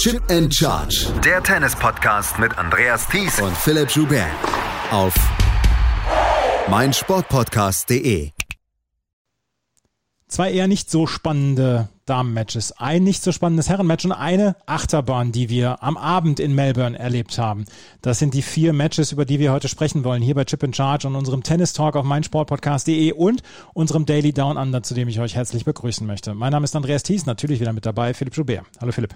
Chip and Charge. Der Tennis-Podcast mit Andreas Thies und Philipp Joubert. Auf meinsportpodcast.de. Zwei eher nicht so spannende Damenmatches, ein nicht so spannendes Herrenmatch und eine Achterbahn, die wir am Abend in Melbourne erlebt haben. Das sind die vier Matches, über die wir heute sprechen wollen, hier bei Chip and Charge und unserem Tennis Talk auf meinsportpodcast.de und unserem Daily Down Under, zu dem ich euch herzlich begrüßen möchte. Mein Name ist Andreas Thies, natürlich wieder mit dabei, Philipp Joubert. Hallo Philipp.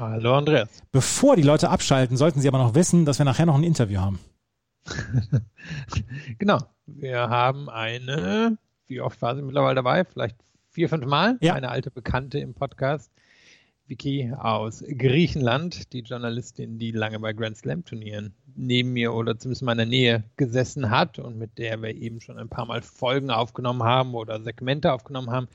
Hallo Andreas. Bevor die Leute abschalten, sollten sie aber noch wissen, dass wir nachher noch ein Interview haben. genau. Wir haben eine, wie oft war sie mittlerweile dabei? Vielleicht vier, fünf Mal. Ja. Eine alte Bekannte im Podcast. Vicky aus Griechenland, die Journalistin, die lange bei Grand Slam Turnieren neben mir oder zumindest in meiner Nähe gesessen hat und mit der wir eben schon ein paar Mal Folgen aufgenommen haben oder Segmente aufgenommen haben.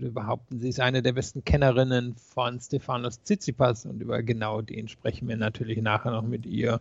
Würde behaupten, sie ist eine der besten Kennerinnen von Stefanos Tsitsipas und über genau den sprechen wir natürlich nachher noch mit ihr.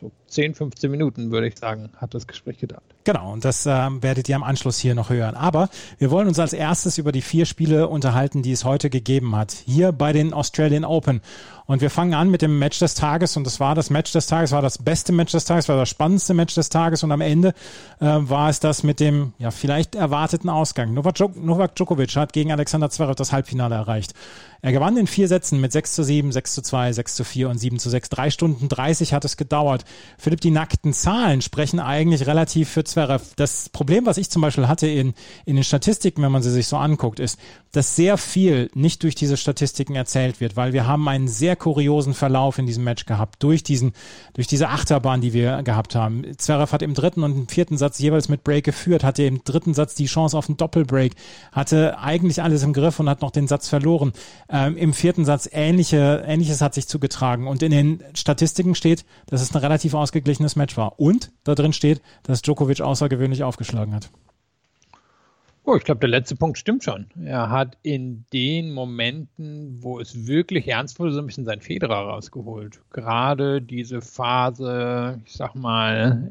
So 10, 15 Minuten, würde ich sagen, hat das Gespräch gedauert. Genau, und das äh, werdet ihr am Anschluss hier noch hören. Aber wir wollen uns als erstes über die vier Spiele unterhalten, die es heute gegeben hat. Hier bei den Australian Open. Und wir fangen an mit dem Match des Tages und das war das Match des Tages, war das beste Match des Tages, war das spannendste Match des Tages und am Ende äh, war es das mit dem ja vielleicht erwarteten Ausgang. Novak, Djokovic hat gegen Alexander Zverev das Halbfinale erreicht. Er gewann in vier Sätzen mit 6 zu 7, 6 zu 2, 6 zu 4 und 7 zu 6. Drei Stunden 30 hat es gedauert. Philipp, die nackten Zahlen sprechen eigentlich relativ für Zverev. Das Problem, was ich zum Beispiel hatte in, in den Statistiken, wenn man sie sich so anguckt, ist, dass sehr viel nicht durch diese Statistiken erzählt wird, weil wir haben einen sehr kuriosen Verlauf in diesem Match gehabt, durch diesen, durch diese Achterbahn, die wir gehabt haben. Zverev hat im dritten und im vierten Satz jeweils mit Break geführt, hatte im dritten Satz die Chance auf einen Doppelbreak, hatte eigentlich alles im Griff und hat noch den Satz verloren. Ähm, Im vierten Satz ähnliche, ähnliches hat sich zugetragen und in den Statistiken steht, dass es ein relativ ausgeglichenes Match war und da drin steht, dass Djokovic außergewöhnlich aufgeschlagen hat. Oh, ich glaube, der letzte Punkt stimmt schon. Er hat in den Momenten, wo es wirklich ernst wurde, so ein bisschen sein Federer rausgeholt. Gerade diese Phase, ich sag mal,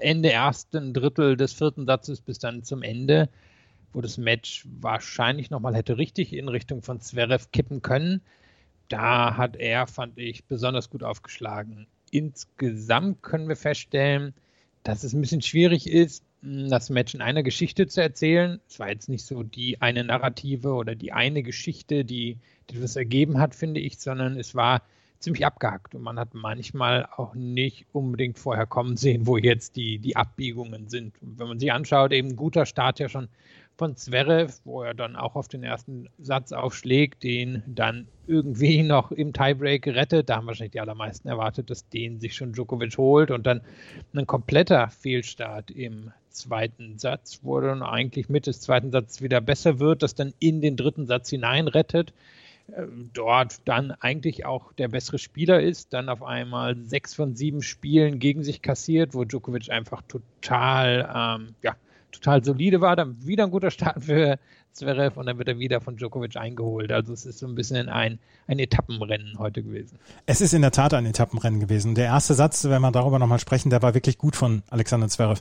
Ende ersten Drittel des vierten Satzes bis dann zum Ende, wo das Match wahrscheinlich nochmal hätte richtig in Richtung von Zverev kippen können. Da hat er, fand ich, besonders gut aufgeschlagen. Insgesamt können wir feststellen, dass es ein bisschen schwierig ist, das Match in einer Geschichte zu erzählen. Es war jetzt nicht so die eine Narrative oder die eine Geschichte, die, die das ergeben hat, finde ich, sondern es war ziemlich abgehackt und man hat manchmal auch nicht unbedingt vorher kommen sehen, wo jetzt die, die Abbiegungen sind. Und wenn man sich anschaut, eben guter Start ja schon von Zverev, wo er dann auch auf den ersten Satz aufschlägt, den dann irgendwie noch im Tiebreak rettet. Da haben wahrscheinlich die allermeisten erwartet, dass den sich schon Djokovic holt und dann ein kompletter Fehlstart im zweiten Satz, wo er dann eigentlich mit des zweiten Satzes wieder besser wird, das dann in den dritten Satz hinein rettet äh, dort dann eigentlich auch der bessere Spieler ist, dann auf einmal sechs von sieben Spielen gegen sich kassiert, wo Djokovic einfach total ähm, ja, total solide war, dann wieder ein guter Start für Zverev und dann wird er wieder von Djokovic eingeholt. Also es ist so ein bisschen ein, ein Etappenrennen heute gewesen. Es ist in der Tat ein Etappenrennen gewesen. Der erste Satz, wenn wir darüber nochmal sprechen, der war wirklich gut von Alexander Zverev.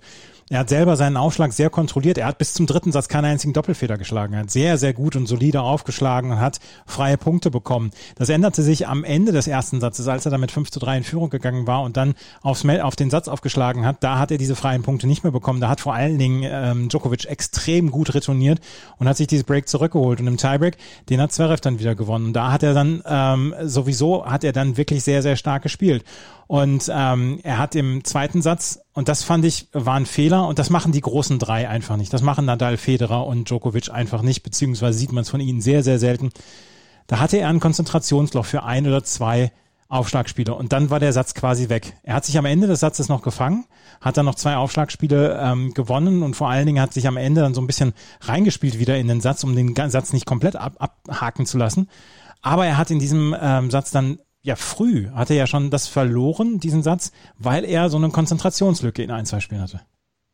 Er hat selber seinen Aufschlag sehr kontrolliert. Er hat bis zum dritten Satz keinen einzigen Doppelfeder geschlagen. Er hat sehr, sehr gut und solide aufgeschlagen und hat freie Punkte bekommen. Das änderte sich am Ende des ersten Satzes, als er dann mit 5 zu 3 in Führung gegangen war und dann aufs, auf den Satz aufgeschlagen hat. Da hat er diese freien Punkte nicht mehr bekommen. Da hat vor allen Dingen ähm, Djokovic extrem gut retourniert und hat sich dieses Break zurückgeholt. Und im Tiebreak, den hat Zverev dann wieder gewonnen. Und da hat er dann ähm, sowieso, hat er dann wirklich sehr, sehr stark gespielt. Und ähm, er hat im zweiten Satz, und das fand ich, war ein Fehler, und das machen die großen drei einfach nicht. Das machen Nadal, Federer und Djokovic einfach nicht, beziehungsweise sieht man es von ihnen sehr, sehr selten. Da hatte er ein Konzentrationsloch für ein oder zwei Aufschlagspiele und dann war der Satz quasi weg. Er hat sich am Ende des Satzes noch gefangen, hat dann noch zwei Aufschlagspiele ähm, gewonnen und vor allen Dingen hat sich am Ende dann so ein bisschen reingespielt wieder in den Satz, um den Satz nicht komplett ab, abhaken zu lassen. Aber er hat in diesem ähm, Satz dann ja früh hat er ja schon das verloren, diesen Satz, weil er so eine Konzentrationslücke in ein, zwei Spielen hatte.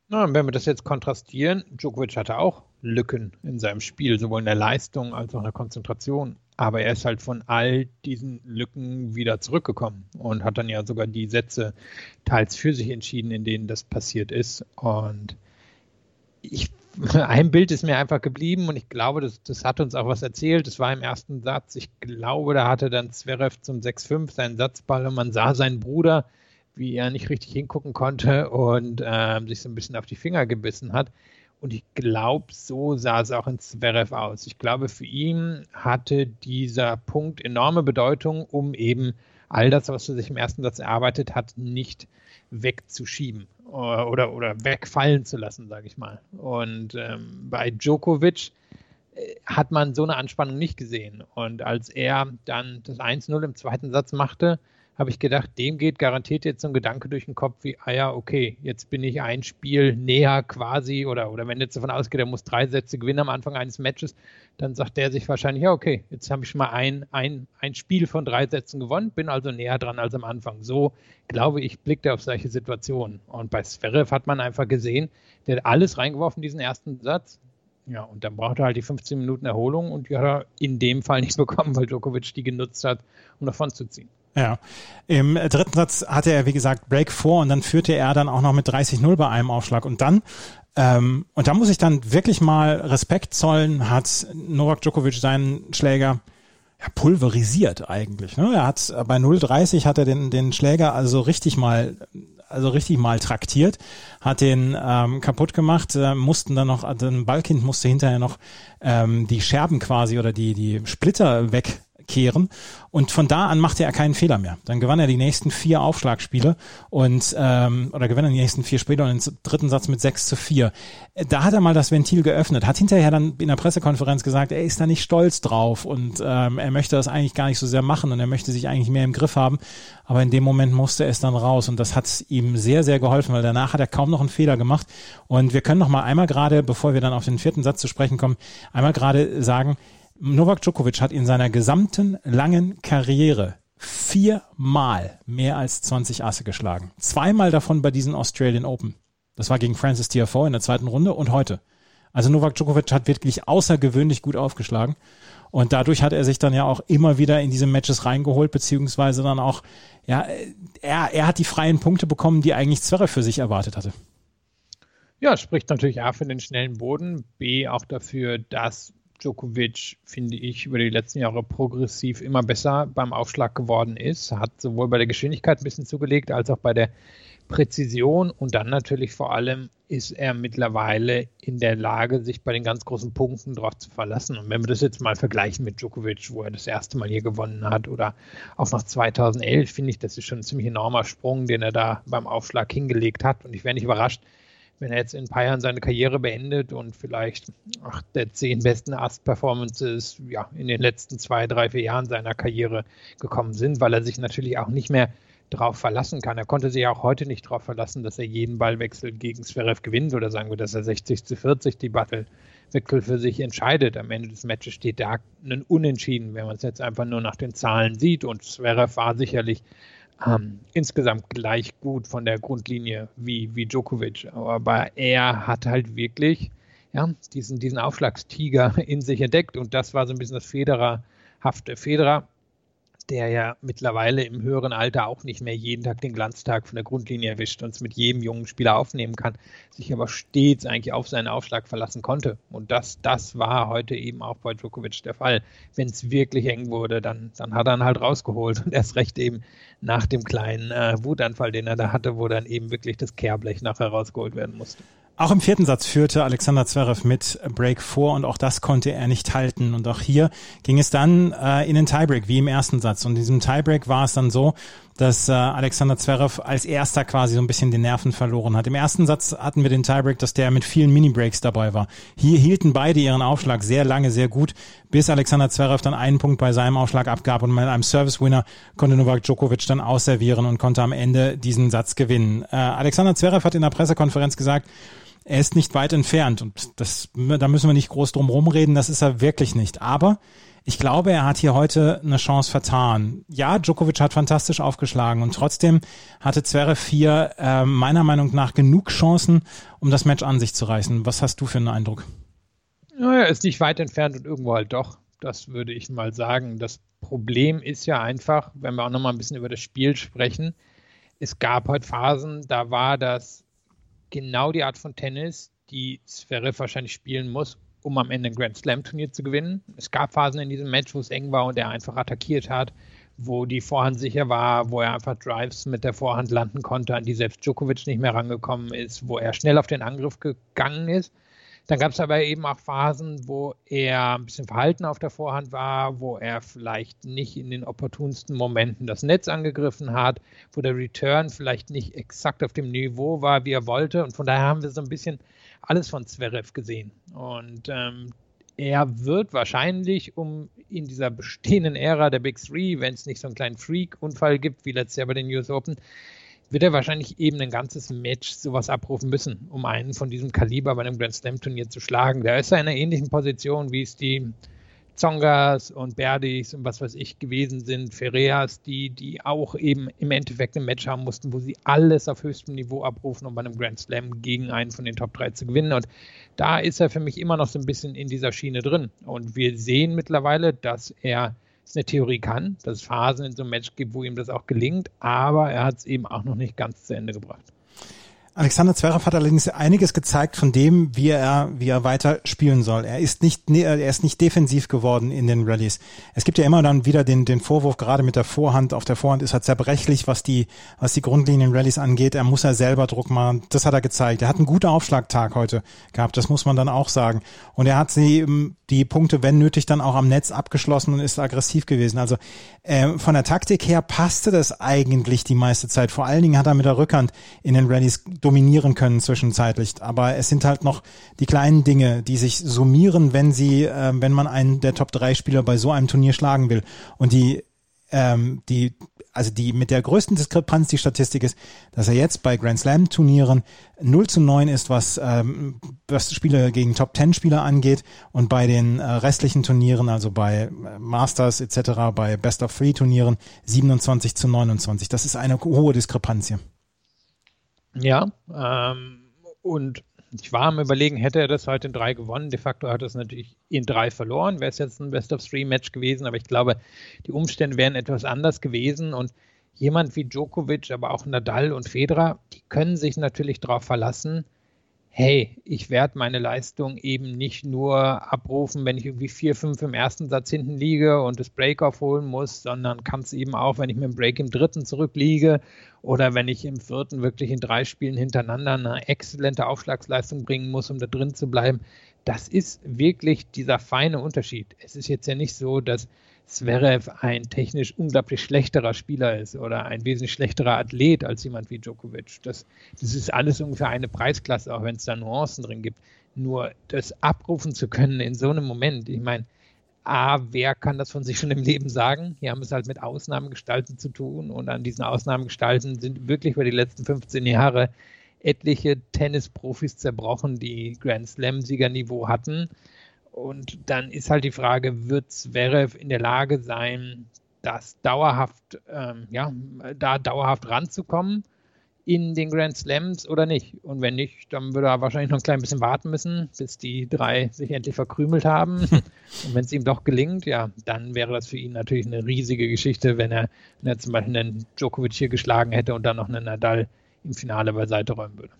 Na, wenn wir das jetzt kontrastieren, Djokovic hatte auch Lücken in seinem Spiel, sowohl in der Leistung als auch in der Konzentration. Aber er ist halt von all diesen Lücken wieder zurückgekommen und hat dann ja sogar die Sätze teils für sich entschieden, in denen das passiert ist. Und ich ein Bild ist mir einfach geblieben und ich glaube, das, das hat uns auch was erzählt. Das war im ersten Satz. Ich glaube, da hatte dann Zverev zum 6-5 seinen Satzball und man sah seinen Bruder, wie er nicht richtig hingucken konnte und äh, sich so ein bisschen auf die Finger gebissen hat. Und ich glaube, so sah es auch in Zverev aus. Ich glaube, für ihn hatte dieser Punkt enorme Bedeutung, um eben all das, was er sich im ersten Satz erarbeitet hat, nicht wegzuschieben oder, oder wegfallen zu lassen, sage ich mal. Und ähm, bei Djokovic äh, hat man so eine Anspannung nicht gesehen. Und als er dann das 1-0 im zweiten Satz machte, habe ich gedacht, dem geht garantiert jetzt so ein Gedanke durch den Kopf wie, ah ja, okay, jetzt bin ich ein Spiel näher quasi oder, oder wenn jetzt davon ausgeht, er muss drei Sätze gewinnen am Anfang eines Matches, dann sagt der sich wahrscheinlich, ja, okay, jetzt habe ich schon mal ein, ein, ein Spiel von drei Sätzen gewonnen, bin also näher dran als am Anfang. So, glaube ich, blickt er auf solche Situationen. Und bei Zverev hat man einfach gesehen, der hat alles reingeworfen, diesen ersten Satz. Ja, und dann braucht er halt die 15 Minuten Erholung und die hat er in dem Fall nicht bekommen, weil Djokovic die genutzt hat, um davon zu ziehen. Ja, im dritten Satz hatte er, wie gesagt, Break vor und dann führte er dann auch noch mit 30-0 bei einem Aufschlag. Und dann, ähm, und da muss ich dann wirklich mal Respekt zollen, hat Novak Djokovic seinen Schläger ja, pulverisiert eigentlich. Ne? Er hat bei 0,30 hat er den, den Schläger also richtig mal also richtig mal traktiert, hat den ähm, kaputt gemacht, äh, mussten dann noch, also ein Ballkind musste hinterher noch ähm, die Scherben quasi oder die, die Splitter weg kehren. Und von da an machte er keinen Fehler mehr. Dann gewann er die nächsten vier Aufschlagspiele und ähm, oder gewann er die nächsten vier Spiele und den dritten Satz mit 6 zu 4. Da hat er mal das Ventil geöffnet, hat hinterher dann in der Pressekonferenz gesagt, er ist da nicht stolz drauf und ähm, er möchte das eigentlich gar nicht so sehr machen und er möchte sich eigentlich mehr im Griff haben. Aber in dem Moment musste es dann raus und das hat ihm sehr, sehr geholfen, weil danach hat er kaum noch einen Fehler gemacht. Und wir können noch mal einmal gerade, bevor wir dann auf den vierten Satz zu sprechen kommen, einmal gerade sagen, Novak Djokovic hat in seiner gesamten langen Karriere viermal mehr als 20 Asse geschlagen. Zweimal davon bei diesen Australian Open. Das war gegen Francis Tiafoe in der zweiten Runde und heute. Also Novak Djokovic hat wirklich außergewöhnlich gut aufgeschlagen. Und dadurch hat er sich dann ja auch immer wieder in diese Matches reingeholt, beziehungsweise dann auch, ja, er, er hat die freien Punkte bekommen, die eigentlich Zverev für sich erwartet hatte. Ja, spricht natürlich A für den schnellen Boden, B auch dafür, dass Djokovic, finde ich, über die letzten Jahre progressiv immer besser beim Aufschlag geworden ist. Hat sowohl bei der Geschwindigkeit ein bisschen zugelegt, als auch bei der Präzision. Und dann natürlich vor allem ist er mittlerweile in der Lage, sich bei den ganz großen Punkten darauf zu verlassen. Und wenn wir das jetzt mal vergleichen mit Djokovic, wo er das erste Mal hier gewonnen hat, oder auch nach 2011, finde ich, das ist schon ein ziemlich enormer Sprung, den er da beim Aufschlag hingelegt hat. Und ich wäre nicht überrascht, wenn er jetzt in ein paar Jahren seine Karriere beendet und vielleicht ach, der zehn besten Ast-Performances ja, in den letzten zwei, drei, vier Jahren seiner Karriere gekommen sind, weil er sich natürlich auch nicht mehr darauf verlassen kann. Er konnte sich auch heute nicht darauf verlassen, dass er jeden Ballwechsel gegen Zverev gewinnt oder sagen wir, dass er 60 zu 40 die Battlewechsel für sich entscheidet. Am Ende des Matches steht da ein Unentschieden, wenn man es jetzt einfach nur nach den Zahlen sieht. Und Zverev war sicherlich ähm, insgesamt gleich gut von der Grundlinie wie, wie Djokovic. Aber er hat halt wirklich ja, diesen, diesen Aufschlagstiger in sich entdeckt und das war so ein bisschen das Federerhafte. Federer der ja mittlerweile im höheren Alter auch nicht mehr jeden Tag den Glanztag von der Grundlinie erwischt und es mit jedem jungen Spieler aufnehmen kann, sich aber stets eigentlich auf seinen Aufschlag verlassen konnte. Und das, das war heute eben auch bei Djokovic der Fall. Wenn es wirklich eng wurde, dann, dann hat er ihn halt rausgeholt und erst recht eben nach dem kleinen äh, Wutanfall, den er da hatte, wo dann eben wirklich das Kehrblech nachher rausgeholt werden musste. Auch im vierten Satz führte Alexander Zverev mit Break vor und auch das konnte er nicht halten. Und auch hier ging es dann äh, in den Tiebreak, wie im ersten Satz. Und in diesem Tiebreak war es dann so, dass äh, Alexander Zverev als erster quasi so ein bisschen den Nerven verloren hat. Im ersten Satz hatten wir den Tiebreak, dass der mit vielen Mini-Breaks dabei war. Hier hielten beide ihren Aufschlag sehr lange, sehr gut, bis Alexander Zverev dann einen Punkt bei seinem Aufschlag abgab und mit einem Service-Winner konnte Novak Djokovic dann ausservieren und konnte am Ende diesen Satz gewinnen. Äh, Alexander Zverev hat in der Pressekonferenz gesagt, er ist nicht weit entfernt und das, da müssen wir nicht groß drum rumreden, das ist er wirklich nicht. Aber ich glaube, er hat hier heute eine Chance vertan. Ja, Djokovic hat fantastisch aufgeschlagen und trotzdem hatte Zverev hier äh, meiner Meinung nach genug Chancen, um das Match an sich zu reißen. Was hast du für einen Eindruck? Ja, er ist nicht weit entfernt und irgendwo halt doch. Das würde ich mal sagen. Das Problem ist ja einfach, wenn wir auch noch mal ein bisschen über das Spiel sprechen, es gab heute Phasen, da war das genau die Art von Tennis, die Zverev wahrscheinlich spielen muss, um am Ende ein Grand Slam Turnier zu gewinnen. Es gab Phasen in diesem Match, wo es eng war und er einfach attackiert hat, wo die Vorhand sicher war, wo er einfach Drives mit der Vorhand landen konnte, an die selbst Djokovic nicht mehr rangekommen ist, wo er schnell auf den Angriff gegangen ist. Dann gab es aber eben auch Phasen, wo er ein bisschen verhalten auf der Vorhand war, wo er vielleicht nicht in den opportunsten Momenten das Netz angegriffen hat, wo der Return vielleicht nicht exakt auf dem Niveau war, wie er wollte. Und von daher haben wir so ein bisschen alles von Zverev gesehen. Und ähm, er wird wahrscheinlich, um in dieser bestehenden Ära der Big Three, wenn es nicht so einen kleinen Freak-Unfall gibt wie letztes Jahr bei den US Open, wird er wahrscheinlich eben ein ganzes Match sowas abrufen müssen, um einen von diesem Kaliber bei einem Grand Slam Turnier zu schlagen. Da ist er in einer ähnlichen Position, wie es die Zongas und Berdis und was weiß ich gewesen sind, Ferreas, die, die auch eben im Endeffekt ein Match haben mussten, wo sie alles auf höchstem Niveau abrufen, um bei einem Grand Slam gegen einen von den Top 3 zu gewinnen. Und da ist er für mich immer noch so ein bisschen in dieser Schiene drin. Und wir sehen mittlerweile, dass er es eine Theorie kann, dass es Phasen in so einem Match gibt, wo ihm das auch gelingt, aber er hat es eben auch noch nicht ganz zu Ende gebracht. Alexander Zverev hat allerdings einiges gezeigt von dem, wie er, wie er weiter spielen soll. Er ist nicht, er ist nicht defensiv geworden in den Rallyes. Es gibt ja immer dann wieder den, den Vorwurf, gerade mit der Vorhand. Auf der Vorhand ist er zerbrechlich, was die, was die Grundlinien Rallyes angeht. Er muss ja selber Druck machen. Das hat er gezeigt. Er hat einen guten Aufschlagtag heute gehabt. Das muss man dann auch sagen. Und er hat sie, die Punkte, wenn nötig, dann auch am Netz abgeschlossen und ist aggressiv gewesen. Also, äh, von der Taktik her passte das eigentlich die meiste Zeit. Vor allen Dingen hat er mit der Rückhand in den Rallyes dominieren können zwischenzeitlich. Aber es sind halt noch die kleinen Dinge, die sich summieren, wenn sie, äh, wenn man einen der Top 3 Spieler bei so einem Turnier schlagen will. Und die ähm, die, also die mit der größten Diskrepanz die Statistik ist, dass er jetzt bei Grand Slam Turnieren 0 zu 9 ist, was, ähm, was Spiele gegen Top 10 Spieler angeht und bei den äh, restlichen Turnieren, also bei äh, Masters etc., bei Best of Three Turnieren 27 zu 29. Das ist eine hohe Diskrepanz hier. Ja, ähm, und ich war am Überlegen, hätte er das heute in drei gewonnen. De facto hat er es natürlich in drei verloren. Wäre es jetzt ein Best of Three Match gewesen, aber ich glaube, die Umstände wären etwas anders gewesen und jemand wie Djokovic, aber auch Nadal und Federer, die können sich natürlich darauf verlassen, hey, ich werde meine Leistung eben nicht nur abrufen, wenn ich irgendwie vier, fünf im ersten Satz hinten liege und das Break aufholen muss, sondern kann es eben auch, wenn ich mit dem Break im dritten zurückliege oder wenn ich im vierten wirklich in drei Spielen hintereinander eine exzellente Aufschlagsleistung bringen muss, um da drin zu bleiben. Das ist wirklich dieser feine Unterschied. Es ist jetzt ja nicht so, dass Zverev ein technisch unglaublich schlechterer Spieler ist oder ein wesentlich schlechterer Athlet als jemand wie Djokovic. Das, das ist alles ungefähr eine Preisklasse, auch wenn es da Nuancen drin gibt. Nur das abrufen zu können in so einem Moment, ich meine, A, wer kann das von sich schon im Leben sagen? Hier haben wir es halt mit Ausnahmegestalten zu tun und an diesen Ausnahmegestalten sind wirklich über die letzten 15 Jahre etliche Tennisprofis zerbrochen, die Grand Slam-Siegerniveau hatten und dann ist halt die Frage, wird Zverev in der Lage sein, das dauerhaft, ähm, ja, da dauerhaft ranzukommen in den Grand Slams oder nicht? Und wenn nicht, dann würde er wahrscheinlich noch ein klein bisschen warten müssen, bis die drei sich endlich verkrümelt haben. Und wenn es ihm doch gelingt, ja, dann wäre das für ihn natürlich eine riesige Geschichte, wenn er, wenn er zum Beispiel einen Djokovic hier geschlagen hätte und dann noch einen Nadal im Finale beiseite räumen würde.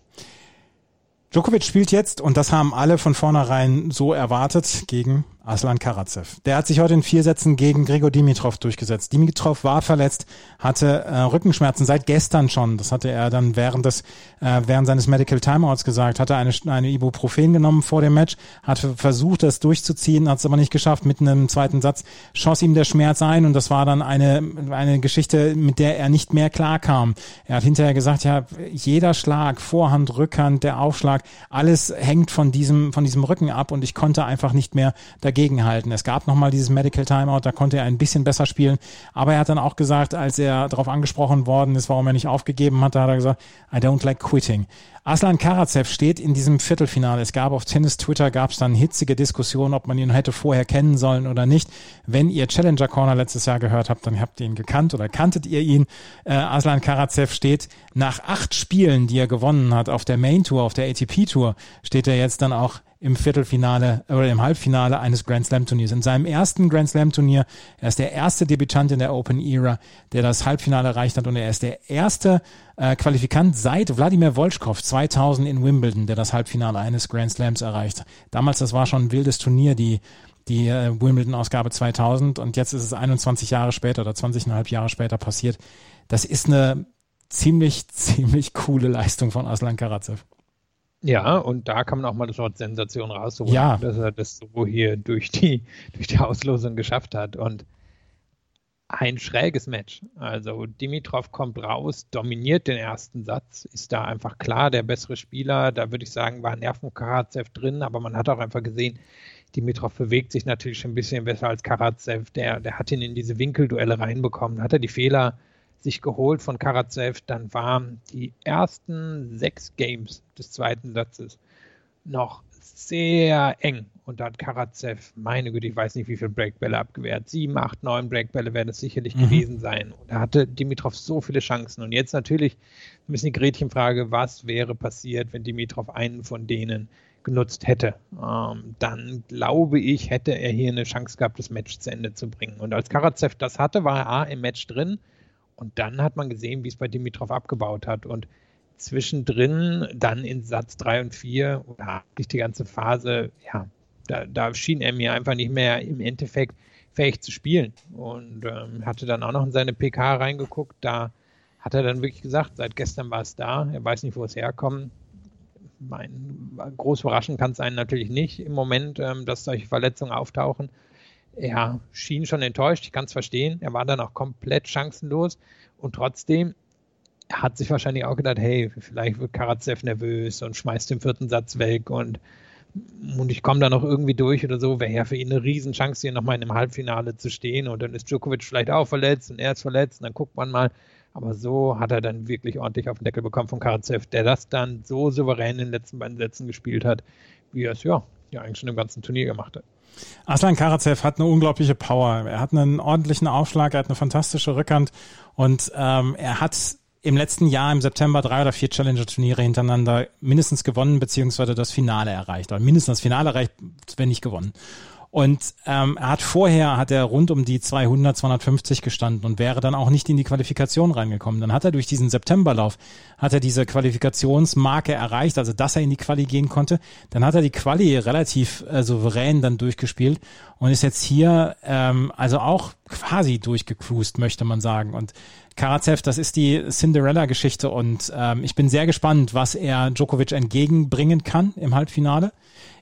Djokovic spielt jetzt, und das haben alle von vornherein so erwartet, gegen Aslan Karatsev. Der hat sich heute in vier Sätzen gegen Gregor Dimitrov durchgesetzt. Dimitrov war verletzt, hatte äh, Rückenschmerzen seit gestern schon. Das hatte er dann während des äh, während seines Medical Timeouts gesagt. Hatte eine eine Ibuprofen genommen vor dem Match, hat versucht, das durchzuziehen, hat es aber nicht geschafft. Mitten im zweiten Satz schoss ihm der Schmerz ein und das war dann eine eine Geschichte, mit der er nicht mehr klarkam. Er hat hinterher gesagt, ja, jeder Schlag, Vorhand, Rückhand, der Aufschlag, alles hängt von diesem von diesem Rücken ab und ich konnte einfach nicht mehr dagegenhalten. Es gab nochmal dieses Medical Timeout, da konnte er ein bisschen besser spielen. Aber er hat dann auch gesagt, als er darauf angesprochen worden ist, warum er nicht aufgegeben hat, da hat er gesagt, I don't like quitting. Aslan Karatsev steht in diesem Viertelfinale. Es gab auf Tennis Twitter gab es dann hitzige Diskussionen, ob man ihn hätte vorher kennen sollen oder nicht. Wenn ihr Challenger Corner letztes Jahr gehört habt, dann habt ihr ihn gekannt oder kanntet ihr ihn. Äh, Aslan Karatsev steht nach acht Spielen, die er gewonnen hat auf der Main Tour, auf der ATP Tour, steht er jetzt dann auch im Viertelfinale oder im Halbfinale eines Grand Slam Turniers. In seinem ersten Grand Slam Turnier, er ist der erste Debütant in der Open Era, der das Halbfinale erreicht hat und er ist der erste äh, Qualifikant seit Wladimir Wolschkow 2000 in Wimbledon, der das Halbfinale eines Grand Slams erreicht. Damals, das war schon ein wildes Turnier, die die äh, Wimbledon-Ausgabe 2000 und jetzt ist es 21 Jahre später oder 20,5 Jahre später passiert. Das ist eine ziemlich, ziemlich coole Leistung von Aslan Karatsev. Ja, und da kann man auch mal das Wort Sensation rausholen, ja. dass er das so hier durch die, durch die Auslosung geschafft hat. Und ein schräges Match. Also Dimitrov kommt raus, dominiert den ersten Satz, ist da einfach klar der bessere Spieler. Da würde ich sagen, war Nerven Karatsev drin, aber man hat auch einfach gesehen, Dimitrov bewegt sich natürlich schon ein bisschen besser als Karatsev. Der, der hat ihn in diese Winkelduelle reinbekommen. Hat er die Fehler sich geholt von Karatsev, dann waren die ersten sechs Games des zweiten Satzes noch sehr eng. Und da hat Karatsev, meine Güte, ich weiß nicht, wie viele Breakbälle abgewehrt. Sieben, acht, neun Breakbälle werden es sicherlich mhm. gewesen sein. Und da hatte Dimitrov so viele Chancen. Und jetzt natürlich ein bisschen die Gretchenfrage, was wäre passiert, wenn Dimitrov einen von denen genutzt hätte, ähm, dann glaube ich, hätte er hier eine Chance gehabt, das Match zu Ende zu bringen. Und als Karatsev das hatte, war er A im Match drin und dann hat man gesehen, wie es bei Dimitrov abgebaut hat. Und zwischendrin, dann in Satz 3 und 4, oder die ganze Phase, ja, da, da, schien er mir einfach nicht mehr im Endeffekt fähig zu spielen. Und ähm, hatte dann auch noch in seine PK reingeguckt, da hat er dann wirklich gesagt, seit gestern war es da, er weiß nicht, wo es herkommt mein, groß überraschen kann es einen natürlich nicht im Moment, ähm, dass solche Verletzungen auftauchen. Er schien schon enttäuscht, ich kann es verstehen. Er war dann auch komplett chancenlos und trotzdem hat sich wahrscheinlich auch gedacht, hey, vielleicht wird Karatsev nervös und schmeißt den vierten Satz weg und, und ich komme da noch irgendwie durch oder so. Wäre ja für ihn eine Riesenchance, hier nochmal in einem Halbfinale zu stehen und dann ist Djokovic vielleicht auch verletzt und er ist verletzt und dann guckt man mal, aber so hat er dann wirklich ordentlich auf den Deckel bekommen von Karatsev, der das dann so souverän in den letzten beiden Sätzen gespielt hat, wie er es ja, ja eigentlich schon im ganzen Turnier gemacht hat. Aslan Karatsev hat eine unglaubliche Power. Er hat einen ordentlichen Aufschlag, er hat eine fantastische Rückhand und ähm, er hat im letzten Jahr im September drei oder vier Challenger-Turniere hintereinander mindestens gewonnen, beziehungsweise das Finale erreicht. Oder mindestens das Finale erreicht, wenn nicht gewonnen. Und ähm, er hat vorher hat er rund um die 200, 250 gestanden und wäre dann auch nicht in die Qualifikation reingekommen. Dann hat er durch diesen Septemberlauf hat er diese Qualifikationsmarke erreicht, also dass er in die Quali gehen konnte. Dann hat er die Quali relativ äh, souverän dann durchgespielt und ist jetzt hier ähm, also auch quasi durchgecruised, möchte man sagen. Und Karatsev, das ist die Cinderella-Geschichte und ähm, ich bin sehr gespannt, was er Djokovic entgegenbringen kann im Halbfinale.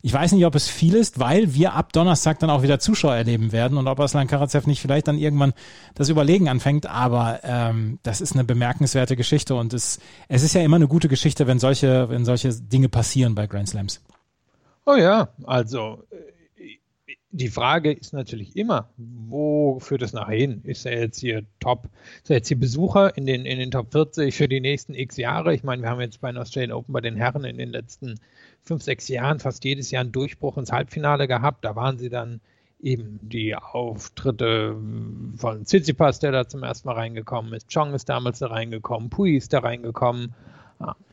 Ich weiß nicht, ob es viel ist, weil wir ab Donnerstag dann auch wieder Zuschauer erleben werden und ob Aslan Karatsev nicht vielleicht dann irgendwann das Überlegen anfängt. Aber ähm, das ist eine bemerkenswerte Geschichte und es, es ist ja immer eine gute Geschichte, wenn solche, wenn solche Dinge passieren bei Grand Slams. Oh ja, also die Frage ist natürlich immer, wo führt es nachher hin? Ist er jetzt hier Top, ist er jetzt hier Besucher in den, in den Top 40 für die nächsten x Jahre? Ich meine, wir haben jetzt bei den Australian Open bei den Herren in den letzten fünf, sechs Jahren fast jedes Jahr einen Durchbruch ins Halbfinale gehabt. Da waren sie dann eben die Auftritte von Tsitsipas, der da zum ersten Mal reingekommen ist. Chong ist damals da reingekommen, Pui ist da reingekommen.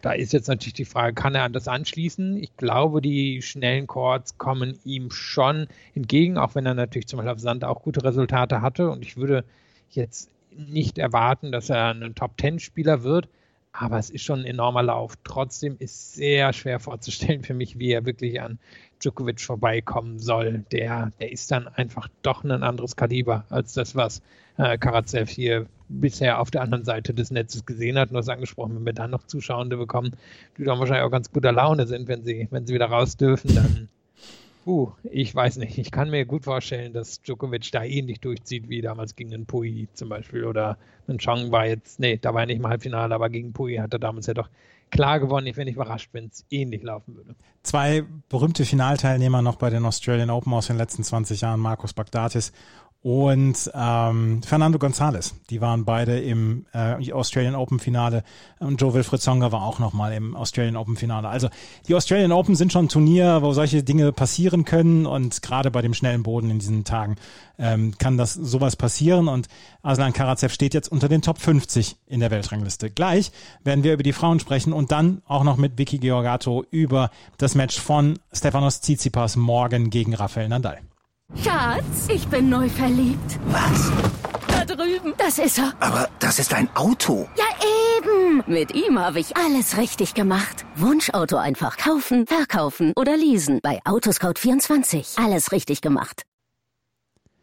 Da ist jetzt natürlich die Frage, kann er an das anschließen? Ich glaube, die schnellen Chords kommen ihm schon entgegen, auch wenn er natürlich zum Beispiel auf Sand auch gute Resultate hatte. Und ich würde jetzt nicht erwarten, dass er ein Top-10-Spieler wird. Aber es ist schon ein enormer Lauf. Trotzdem ist sehr schwer vorzustellen für mich, wie er wirklich an Djokovic vorbeikommen soll. Der, der ist dann einfach doch ein anderes Kaliber als das, was äh, Karatsev hier bisher auf der anderen Seite des Netzes gesehen hat. Nur das angesprochen, wenn wir dann noch Zuschauende bekommen, die dann wahrscheinlich auch ganz guter Laune sind, wenn sie, wenn sie wieder raus dürfen, dann Uh, ich weiß nicht. Ich kann mir gut vorstellen, dass Djokovic da ähnlich durchzieht wie damals gegen den Pui zum Beispiel. Oder ein Chong war jetzt, nee, da war er nicht im Halbfinale, aber gegen Pui hat er damals ja doch klar gewonnen. Ich wäre nicht überrascht, wenn es ähnlich laufen würde. Zwei berühmte Finalteilnehmer noch bei den Australian Open aus den letzten 20 Jahren, Markus Bagdatis und ähm, Fernando González. Die waren beide im äh, Australian Open Finale und Joe Wilfried Songa war auch nochmal im Australian Open Finale. Also die Australian Open sind schon ein Turnier, wo solche Dinge passieren können und gerade bei dem schnellen Boden in diesen Tagen ähm, kann das sowas passieren und Aslan Karatsev steht jetzt unter den Top 50 in der Weltrangliste. Gleich werden wir über die Frauen sprechen und dann auch noch mit Vicky Georgato über das Match von Stefanos Tsitsipas morgen gegen Rafael Nadal. Schatz, ich bin neu verliebt. Was? Da drüben. Das ist er. Aber das ist ein Auto. Ja, eben. Mit ihm habe ich alles richtig gemacht. Wunschauto einfach kaufen, verkaufen oder leasen. Bei Autoscout24. Alles richtig gemacht.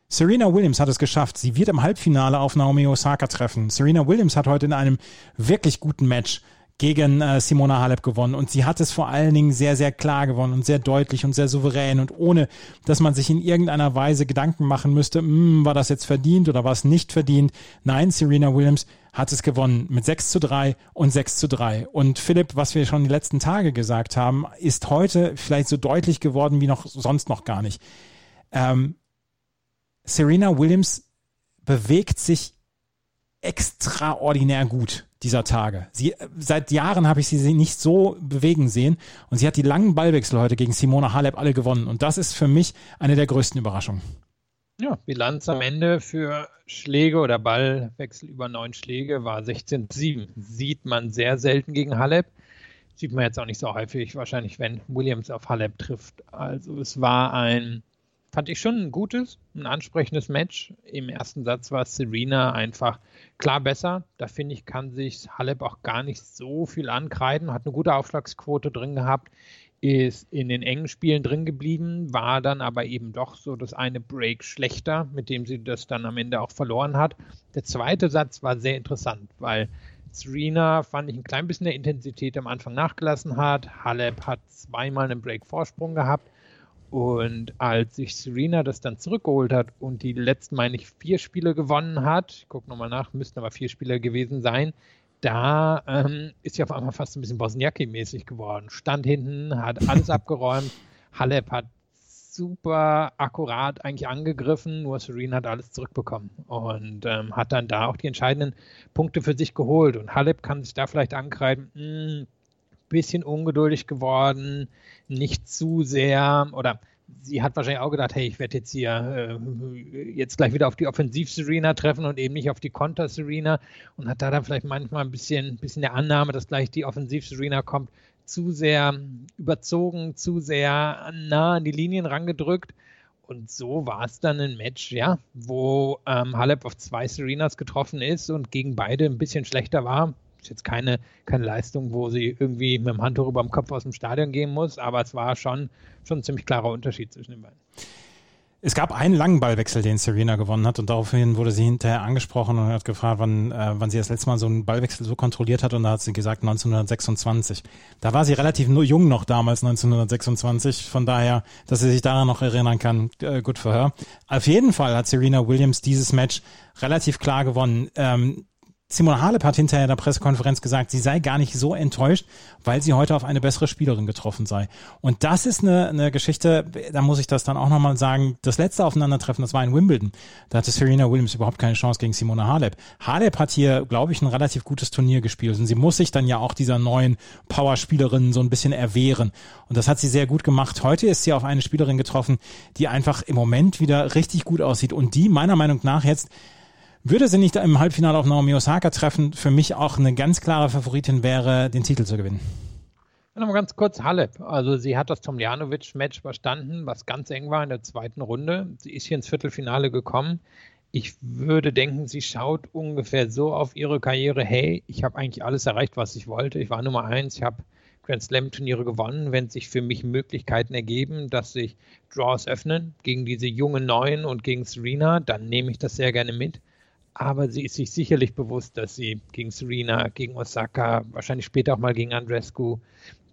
Serena Williams hat es geschafft. Sie wird im Halbfinale auf Naomi Osaka treffen. Serena Williams hat heute in einem wirklich guten Match gegen äh, Simona Halep gewonnen und sie hat es vor allen Dingen sehr, sehr klar gewonnen und sehr deutlich und sehr souverän und ohne, dass man sich in irgendeiner Weise Gedanken machen müsste, hm, war das jetzt verdient oder war es nicht verdient. Nein, Serena Williams hat es gewonnen mit 6 zu 3 und 6 zu 3. Und Philipp, was wir schon die letzten Tage gesagt haben, ist heute vielleicht so deutlich geworden wie noch sonst noch gar nicht. Ähm, Serena Williams bewegt sich extraordinär gut dieser Tage. Sie, seit Jahren habe ich sie nicht so bewegen sehen und sie hat die langen Ballwechsel heute gegen Simona Halep alle gewonnen und das ist für mich eine der größten Überraschungen. Ja, Bilanz am Ende für Schläge oder Ballwechsel über neun Schläge war 16-7. Sieht man sehr selten gegen Halep. Sieht man jetzt auch nicht so häufig, wahrscheinlich, wenn Williams auf Halep trifft. Also es war ein fand ich schon ein gutes, ein ansprechendes Match. Im ersten Satz war Serena einfach klar besser. Da finde ich, kann sich Halep auch gar nicht so viel ankreiden. Hat eine gute Aufschlagsquote drin gehabt, ist in den engen Spielen drin geblieben, war dann aber eben doch so das eine Break schlechter, mit dem sie das dann am Ende auch verloren hat. Der zweite Satz war sehr interessant, weil Serena fand ich ein klein bisschen der Intensität am Anfang nachgelassen hat. Halep hat zweimal einen Break Vorsprung gehabt und als sich Serena das dann zurückgeholt hat und die letzten, meine ich, vier Spiele gewonnen hat, ich gucke nochmal nach, müssten aber vier Spiele gewesen sein, da ähm, ist sie auf einmal fast ein bisschen Bosniaki-mäßig geworden. Stand hinten, hat alles abgeräumt. Halep hat super akkurat eigentlich angegriffen, nur Serena hat alles zurückbekommen und ähm, hat dann da auch die entscheidenden Punkte für sich geholt. Und Halep kann sich da vielleicht ankreiden, mh, hm, bisschen ungeduldig geworden, nicht zu sehr oder sie hat wahrscheinlich auch gedacht, hey, ich werde jetzt hier äh, jetzt gleich wieder auf die Offensiv-Serena treffen und eben nicht auf die Konter-Serena und hat da dann vielleicht manchmal ein bisschen, bisschen der Annahme, dass gleich die Offensiv-Serena kommt, zu sehr überzogen, zu sehr nah an die Linien rangedrückt. Und so war es dann ein Match, ja, wo ähm, Halep auf zwei Serenas getroffen ist und gegen beide ein bisschen schlechter war ist jetzt keine, keine Leistung, wo sie irgendwie mit dem Handtuch über dem Kopf aus dem Stadion gehen muss, aber es war schon, schon ein ziemlich klarer Unterschied zwischen den beiden. Es gab einen langen Ballwechsel, den Serena gewonnen hat und daraufhin wurde sie hinterher angesprochen und hat gefragt, wann, äh, wann sie das letzte Mal so einen Ballwechsel so kontrolliert hat und da hat sie gesagt 1926. Da war sie relativ nur jung noch damals 1926, von daher, dass sie sich daran noch erinnern kann, äh, gut für her. Auf jeden Fall hat Serena Williams dieses Match relativ klar gewonnen. Ähm, Simon Halep hat hinterher in der Pressekonferenz gesagt, sie sei gar nicht so enttäuscht, weil sie heute auf eine bessere Spielerin getroffen sei. Und das ist eine, eine Geschichte, da muss ich das dann auch nochmal sagen, das letzte Aufeinandertreffen, das war in Wimbledon. Da hatte Serena Williams überhaupt keine Chance gegen Simona Halep. Halep hat hier, glaube ich, ein relativ gutes Turnier gespielt und sie muss sich dann ja auch dieser neuen Powerspielerin so ein bisschen erwehren. Und das hat sie sehr gut gemacht. Heute ist sie auf eine Spielerin getroffen, die einfach im Moment wieder richtig gut aussieht und die meiner Meinung nach jetzt würde sie nicht im Halbfinale auf Naomi Osaka treffen, für mich auch eine ganz klare Favoritin wäre, den Titel zu gewinnen. Nochmal ganz kurz Halep. Also sie hat das Tomljanovic-Match verstanden, was ganz eng war in der zweiten Runde. Sie ist hier ins Viertelfinale gekommen. Ich würde denken, sie schaut ungefähr so auf ihre Karriere, hey, ich habe eigentlich alles erreicht, was ich wollte. Ich war Nummer eins, ich habe Grand Slam Turniere gewonnen, wenn sich für mich Möglichkeiten ergeben, dass sich Draws öffnen gegen diese jungen Neuen und gegen Serena, dann nehme ich das sehr gerne mit aber sie ist sich sicherlich bewusst, dass sie gegen Serena, gegen Osaka, wahrscheinlich später auch mal gegen Andrescu,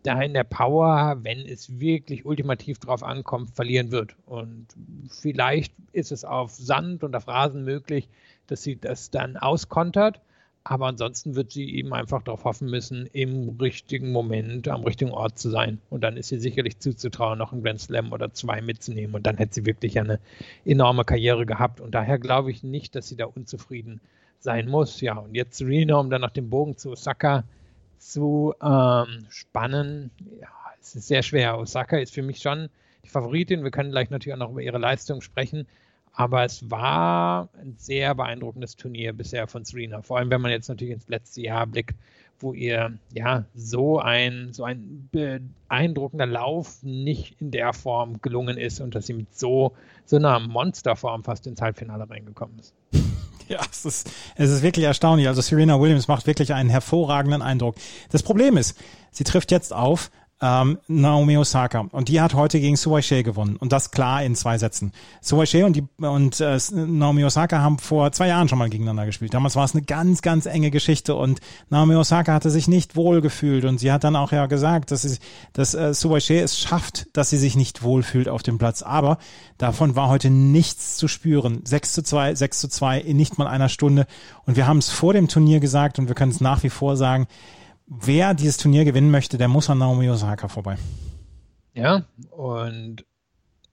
da in der Power, wenn es wirklich ultimativ drauf ankommt, verlieren wird. Und vielleicht ist es auf Sand und auf Rasen möglich, dass sie das dann auskontert. Aber ansonsten wird sie eben einfach darauf hoffen müssen, im richtigen Moment am richtigen Ort zu sein. Und dann ist sie sicherlich zuzutrauen, noch einen Grand Slam oder zwei mitzunehmen. Und dann hätte sie wirklich eine enorme Karriere gehabt. Und daher glaube ich nicht, dass sie da unzufrieden sein muss. Ja, und jetzt Serena, um dann nach dem Bogen zu Osaka zu ähm, spannen. Ja, es ist sehr schwer. Osaka ist für mich schon die Favoritin. Wir können gleich natürlich auch noch über ihre Leistung sprechen. Aber es war ein sehr beeindruckendes Turnier bisher von Serena. Vor allem, wenn man jetzt natürlich ins letzte Jahr blickt, wo ihr ja so ein, so ein beeindruckender Lauf nicht in der Form gelungen ist und dass sie mit so, so einer Monsterform fast ins Halbfinale reingekommen ist. Ja, es ist, es ist wirklich erstaunlich. Also Serena Williams macht wirklich einen hervorragenden Eindruck. Das Problem ist, sie trifft jetzt auf ähm, Naomi Osaka. Und die hat heute gegen Suwai gewonnen. Und das klar in zwei Sätzen. Suwai und, die, und äh, Naomi Osaka haben vor zwei Jahren schon mal gegeneinander gespielt. Damals war es eine ganz, ganz enge Geschichte. Und Naomi Osaka hatte sich nicht wohl gefühlt. Und sie hat dann auch ja gesagt, dass, sie, dass äh, Suwai es schafft, dass sie sich nicht wohlfühlt auf dem Platz. Aber davon war heute nichts zu spüren. 6 zu 2, 6 zu 2 in nicht mal einer Stunde. Und wir haben es vor dem Turnier gesagt und wir können es nach wie vor sagen, wer dieses Turnier gewinnen möchte, der muss an Naomi Osaka vorbei. Ja, und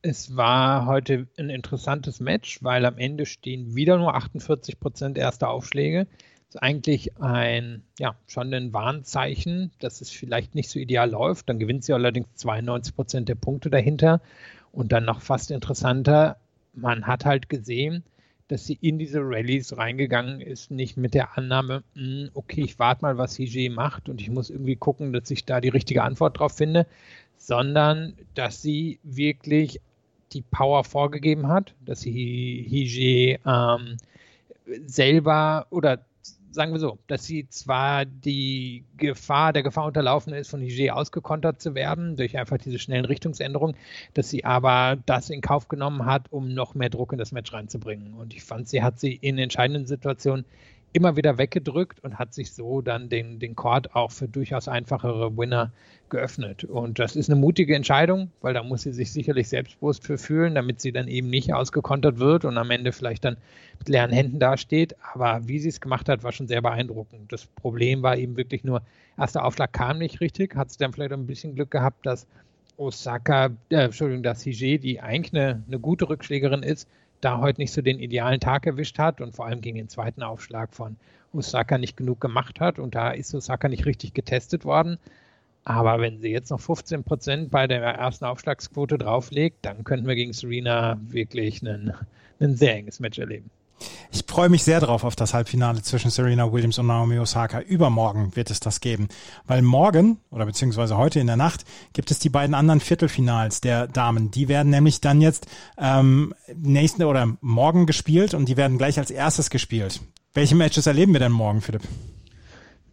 es war heute ein interessantes Match, weil am Ende stehen wieder nur 48 Prozent erster Aufschläge. Das ist eigentlich ein, ja, schon ein Warnzeichen, dass es vielleicht nicht so ideal läuft. Dann gewinnt sie allerdings 92 Prozent der Punkte dahinter. Und dann noch fast interessanter, man hat halt gesehen, dass sie in diese Rallyes reingegangen ist, nicht mit der Annahme, hm, okay, ich warte mal, was Hige macht und ich muss irgendwie gucken, dass ich da die richtige Antwort drauf finde, sondern dass sie wirklich die Power vorgegeben hat, dass sie Hige ähm, selber oder sagen wir so, dass sie zwar die Gefahr, der Gefahr unterlaufen ist, von Niger ausgekontert zu werden, durch einfach diese schnellen Richtungsänderungen, dass sie aber das in Kauf genommen hat, um noch mehr Druck in das Match reinzubringen. Und ich fand, sie hat sie in entscheidenden Situationen immer wieder weggedrückt und hat sich so dann den, den Court auch für durchaus einfachere Winner geöffnet. Und das ist eine mutige Entscheidung, weil da muss sie sich sicherlich selbstbewusst für fühlen, damit sie dann eben nicht ausgekontert wird und am Ende vielleicht dann mit leeren Händen dasteht. Aber wie sie es gemacht hat, war schon sehr beeindruckend. Das Problem war eben wirklich nur, erster Aufschlag kam nicht richtig, hat sie dann vielleicht ein bisschen Glück gehabt, dass Osaka, äh, Entschuldigung, dass Hige, die eigentlich eine, eine gute Rückschlägerin ist, da heute nicht so den idealen Tag erwischt hat und vor allem gegen den zweiten Aufschlag von Osaka nicht genug gemacht hat und da ist Osaka nicht richtig getestet worden. Aber wenn sie jetzt noch 15 Prozent bei der ersten Aufschlagsquote drauflegt, dann könnten wir gegen Serena wirklich ein sehr enges Match erleben. Ich freue mich sehr drauf auf das Halbfinale zwischen Serena Williams und Naomi Osaka. Übermorgen wird es das geben. Weil morgen oder beziehungsweise heute in der Nacht gibt es die beiden anderen Viertelfinals der Damen. Die werden nämlich dann jetzt ähm, nächsten oder morgen gespielt und die werden gleich als erstes gespielt. Welche Matches erleben wir denn morgen, Philipp?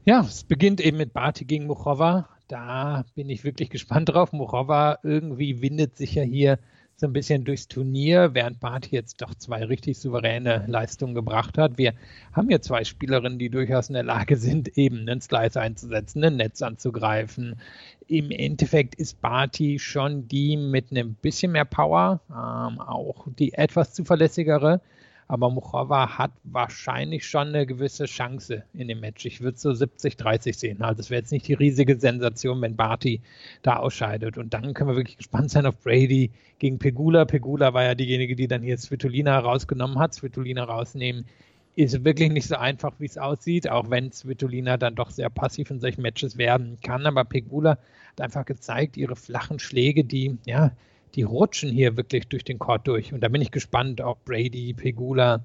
Ja, es beginnt eben mit Barty gegen Muchova. Da bin ich wirklich gespannt drauf. Muchova irgendwie windet sich ja hier so ein bisschen durchs Turnier, während Barty jetzt doch zwei richtig souveräne Leistungen gebracht hat. Wir haben hier zwei Spielerinnen, die durchaus in der Lage sind, eben einen Slice einzusetzen, ein Netz anzugreifen. Im Endeffekt ist Barty schon die mit einem bisschen mehr Power, ähm, auch die etwas zuverlässigere. Aber Muchova hat wahrscheinlich schon eine gewisse Chance in dem Match. Ich würde so 70-30 sehen. Also es wäre jetzt nicht die riesige Sensation, wenn Barty da ausscheidet. Und dann können wir wirklich gespannt sein auf Brady gegen Pegula. Pegula war ja diejenige, die dann hier Svitolina rausgenommen hat. Svitolina rausnehmen ist wirklich nicht so einfach, wie es aussieht, auch wenn Svitolina dann doch sehr passiv in solchen Matches werden kann. Aber Pegula hat einfach gezeigt, ihre flachen Schläge, die, ja, die rutschen hier wirklich durch den Court durch. Und da bin ich gespannt, auch Brady, Pegula.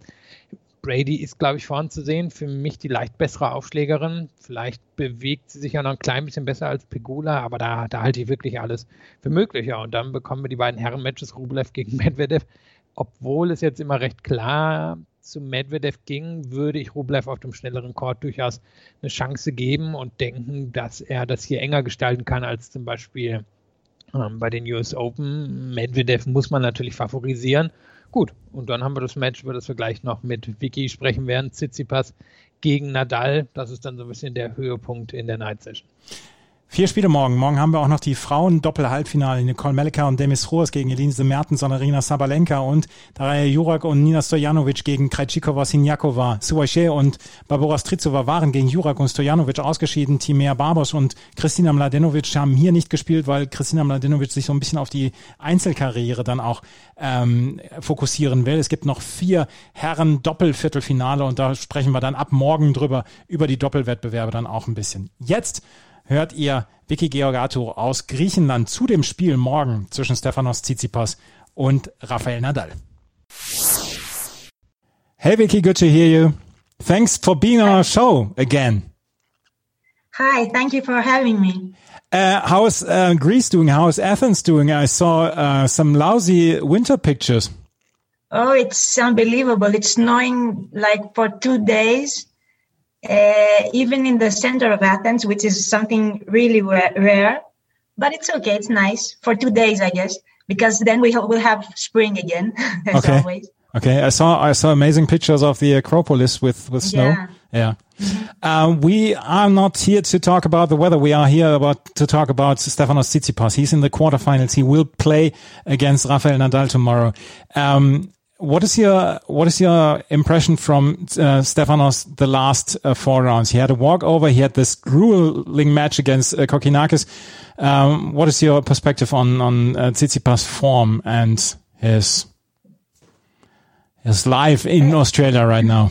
Brady ist, glaube ich, vorn zu sehen. Für mich die leicht bessere Aufschlägerin. Vielleicht bewegt sie sich ja noch ein klein bisschen besser als Pegula, aber da, da halte ich wirklich alles für möglich. Ja, und dann bekommen wir die beiden Herren-Matches Rublev gegen Medvedev. Obwohl es jetzt immer recht klar zu Medvedev ging, würde ich Rublev auf dem schnelleren Court durchaus eine Chance geben und denken, dass er das hier enger gestalten kann als zum Beispiel bei den US Open. Medvedev muss man natürlich favorisieren. Gut, und dann haben wir das Match, über das wir gleich noch mit Vicky sprechen werden. Tsitsipas gegen Nadal. Das ist dann so ein bisschen der Höhepunkt in der Night Session. Vier Spiele morgen. Morgen haben wir auch noch die Frauen-Doppel-Halbfinale. Nicole Melika und Demis Roos gegen Elise Mertens und Arina Sabalenka und Daraya Jurak und Nina Stojanovic gegen Krejcikova, Sinjakova. Suache und Barbora Strizova waren gegen Jurak und Stojanovic ausgeschieden. Timea Barbos und Kristina Mladenovic haben hier nicht gespielt, weil Kristina Mladenovic sich so ein bisschen auf die Einzelkarriere dann auch ähm, fokussieren will. Es gibt noch vier Herren-Doppelviertelfinale und da sprechen wir dann ab morgen drüber, über die Doppelwettbewerbe dann auch ein bisschen. Jetzt hört ihr Vicky Georgato aus Griechenland zu dem Spiel morgen zwischen Stefanos Tsitsipas und Rafael Nadal. Hey Vicky, good to hear you. Thanks for being on our show again. Hi, thank you for having me. Uh, how's uh, Greece doing? How's Athens doing? I saw uh, some lousy winter pictures. Oh, it's unbelievable. It's snowing like for two days uh, even in the center of Athens, which is something really rare. But it's okay. It's nice for two days, I guess, because then we will have spring again, as okay. always. Okay, I saw I saw amazing pictures of the Acropolis with with snow. Yeah. Yeah. Mm-hmm. Um, we are not here to talk about the weather. We are here about to talk about Stefanos Tsitsipas. He's in the quarterfinals. He will play against Rafael Nadal tomorrow. Um, what is your what is your impression from uh, Stefanos the last uh, four rounds? He had a walkover. He had this grueling match against uh, Kokinakis. Um, what is your perspective on on uh, Tsitsipas' form and his his life in Australia right now?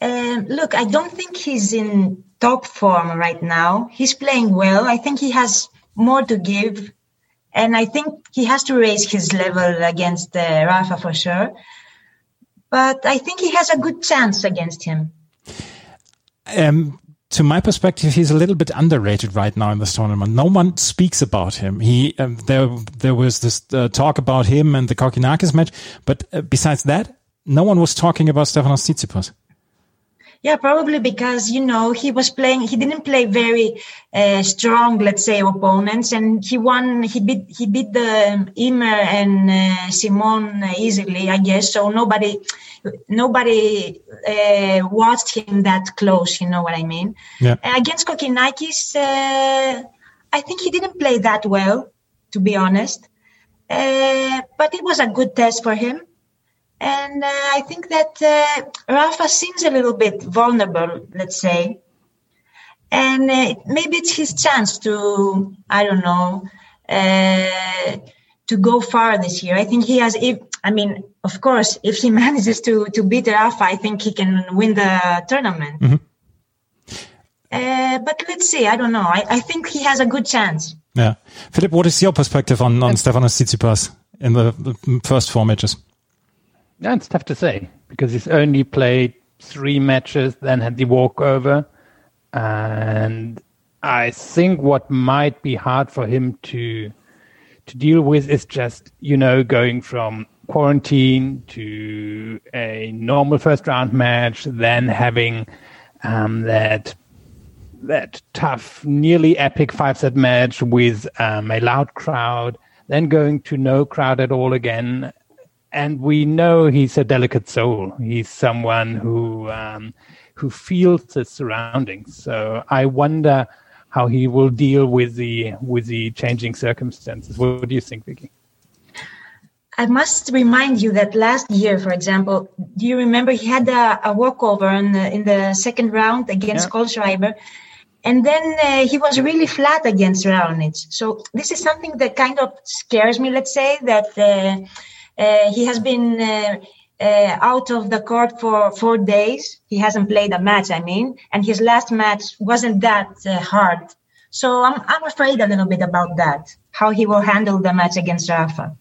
Um, look, I don't think he's in top form right now. He's playing well. I think he has more to give and I think he has to raise his level against uh, Rafa for sure. But I think he has a good chance against him. Um, to my perspective, he's a little bit underrated right now in this tournament. No one speaks about him. He um, there there was this uh, talk about him and the Kokinakis match, but uh, besides that, no one was talking about Stefanos Tsitsipas. Yeah, probably because you know he was playing. He didn't play very uh, strong, let's say, opponents, and he won. He beat he beat the Imer and uh, Simon easily, I guess. So nobody nobody uh, watched him that close. You know what I mean? Yeah. against Kokinakis, uh, I think he didn't play that well, to be honest. Uh, but it was a good test for him. And uh, I think that uh, Rafa seems a little bit vulnerable, let's say. And uh, maybe it's his chance to, I don't know, uh, to go far this year. I think he has, if, I mean, of course, if he manages to, to beat Rafa, I think he can win the tournament. Mm-hmm. Uh, but let's see. I don't know. I, I think he has a good chance. Yeah. Philip, what is your perspective on, on Stefanos Tsitsipas in the, the first four matches? Yeah, it's tough to say because he's only played three matches, then had the walkover. And I think what might be hard for him to to deal with is just, you know, going from quarantine to a normal first round match, then having um, that that tough, nearly epic five set match with um, a loud crowd, then going to no crowd at all again, and we know he's a delicate soul. He's someone who um, who feels his surroundings. So I wonder how he will deal with the with the changing circumstances. What do you think, Vicky? I must remind you that last year, for example, do you remember he had a, a walkover in the, in the second round against yeah. Kohlschreiber? And then uh, he was really flat against Raonic. So this is something that kind of scares me, let's say, that uh, uh, he has been uh, uh, out of the court for four days. He hasn't played a match, I mean, and his last match wasn't that hard. So I'm, I'm afraid a little bit about that, how he will handle the match against Rafa.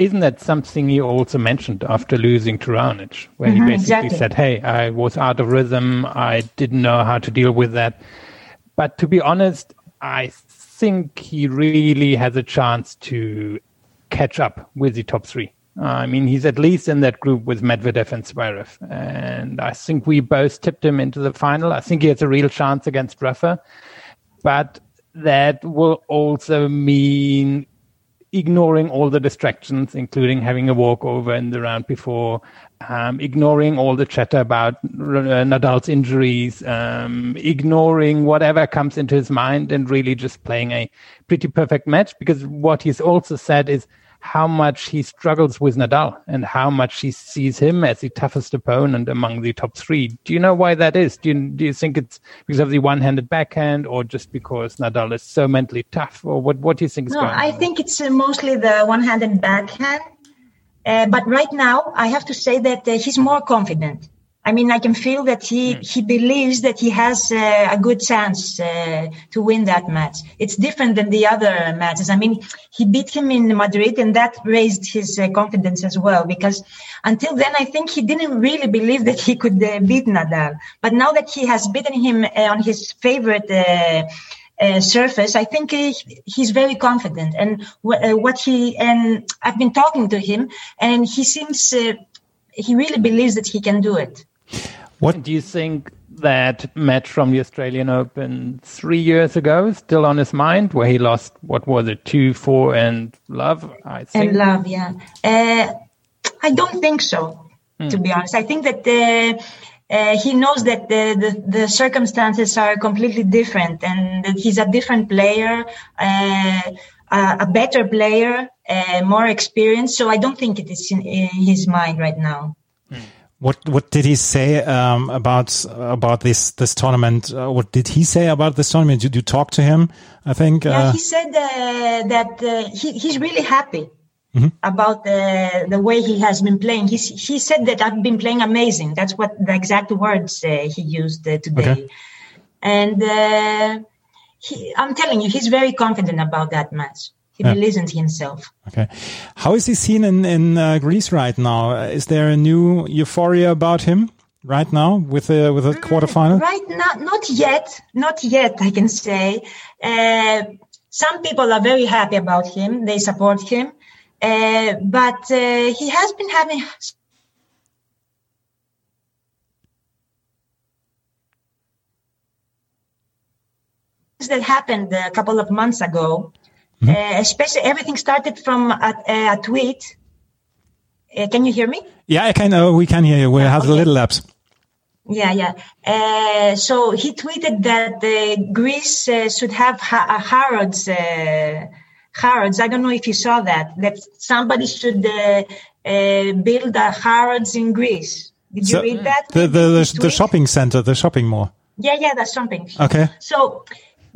Isn't that something you also mentioned after losing to Raonic, where mm-hmm, he basically exactly. said, hey, I was out of rhythm. I didn't know how to deal with that. But to be honest, I think he really has a chance to catch up with the top three. I mean, he's at least in that group with Medvedev and Zverev. And I think we both tipped him into the final. I think he has a real chance against Rafa. But that will also mean ignoring all the distractions, including having a walkover in the round before, um, ignoring all the chatter about uh, Nadal's injuries, um, ignoring whatever comes into his mind, and really just playing a pretty perfect match. Because what he's also said is how much he struggles with Nadal and how much he sees him as the toughest opponent among the top three. Do you know why that is? Do you, do you think it's because of the one-handed backhand or just because Nadal is so mentally tough or what, what do you think is no, going on? I think it's uh, mostly the one-handed backhand. Uh, but right now, I have to say that uh, he's more confident. I mean, I can feel that he, mm. he believes that he has uh, a good chance uh, to win that match. It's different than the other matches. I mean, he beat him in Madrid and that raised his uh, confidence as well because until then, I think he didn't really believe that he could uh, beat Nadal. But now that he has beaten him uh, on his favorite uh, surface, I think he's very confident. And what he and I've been talking to him, and he seems he really believes that he can do it. What do you think that match from the Australian Open three years ago still on his mind, where he lost what was it, two, four, and love? I think. And love, yeah. Uh, I don't think so, hmm. to be honest. I think that. Uh, uh, he knows that the, the, the, circumstances are completely different and that he's a different player, uh, a, better player, uh, more experienced. So I don't think it is in, in his mind right now. What what did he say um, about about this this tournament? Uh, what did he say about this tournament? Did you talk to him? I think. Yeah, uh, he said uh, that uh, he, he's really happy mm -hmm. about the the way he has been playing. He he said that I've been playing amazing. That's what the exact words uh, he used uh, today, okay. and he, I'm telling you, he's very confident about that match. He yeah. believes in himself. Okay. How is he seen in, in uh, Greece right now? Is there a new euphoria about him right now with a, with a mm, quarterfinal? Right now, not yet. Not yet, I can say. Uh, some people are very happy about him. They support him. Uh, but uh, he has been having that happened a couple of months ago Mm-hmm. Uh, especially everything started from a, a tweet. Uh, can you hear me? Yeah, I can. Uh, we can hear you. We have okay. a little lapse. Yeah, yeah. Uh, so he tweeted that uh, Greece uh, should have ha- Harrods. Harrods. I don't know if you saw that. That somebody should build a Harrods in Greece. Did so you read that? The the, the, the shopping center, the shopping mall. Yeah, yeah, the shopping. Okay. So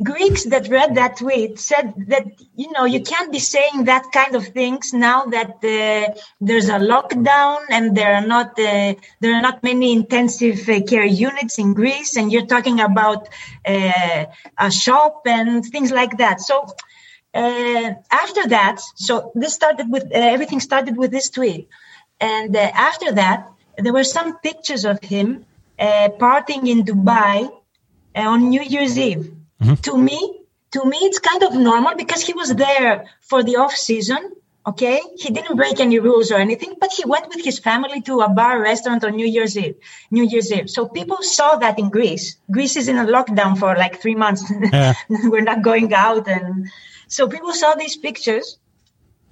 Greeks that read that tweet said that you know you can't be saying that kind of things now that uh, there's a lockdown and there are not uh, there are not many intensive uh, care units in Greece and you're talking about uh, a shop and things like that. So uh, after that, so this started with uh, everything started with this tweet, and after that there were some pictures of him partying in Dubai on New Year's Eve. Mm-hmm. To me, to me, it's kind of normal because he was there for the off season. Okay, he didn't break any rules or anything, but he went with his family to a bar restaurant on New Year's Eve. New Year's Eve. So people saw that in Greece. Greece is in a lockdown for like three months. Yeah. We're not going out, and so people saw these pictures.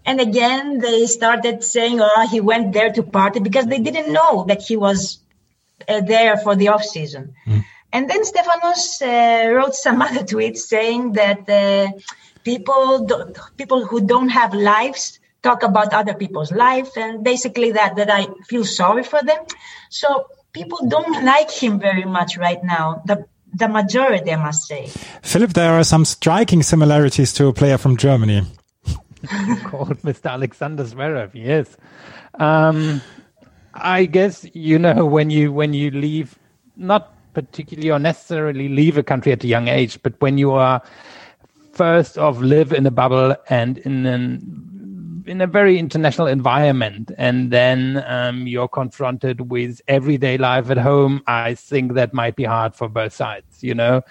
And again, they started saying, "Oh, he went there to party," because they didn't know that he was uh, there for the off season. Mm. And then Stefanos uh, wrote some other tweets saying that uh, people people who don't have lives talk about other people's life, and basically that that I feel sorry for them. So people don't like him very much right now. The the majority, I must say. Philip, there are some striking similarities to a player from Germany. Called Mr. Alexander Zverev, yes. Um, I guess you know when you when you leave, not particularly or necessarily leave a country at a young age, but when you are first of live in a bubble and in an in a very international environment, and then um, you're confronted with everyday life at home, I think that might be hard for both sides, you know.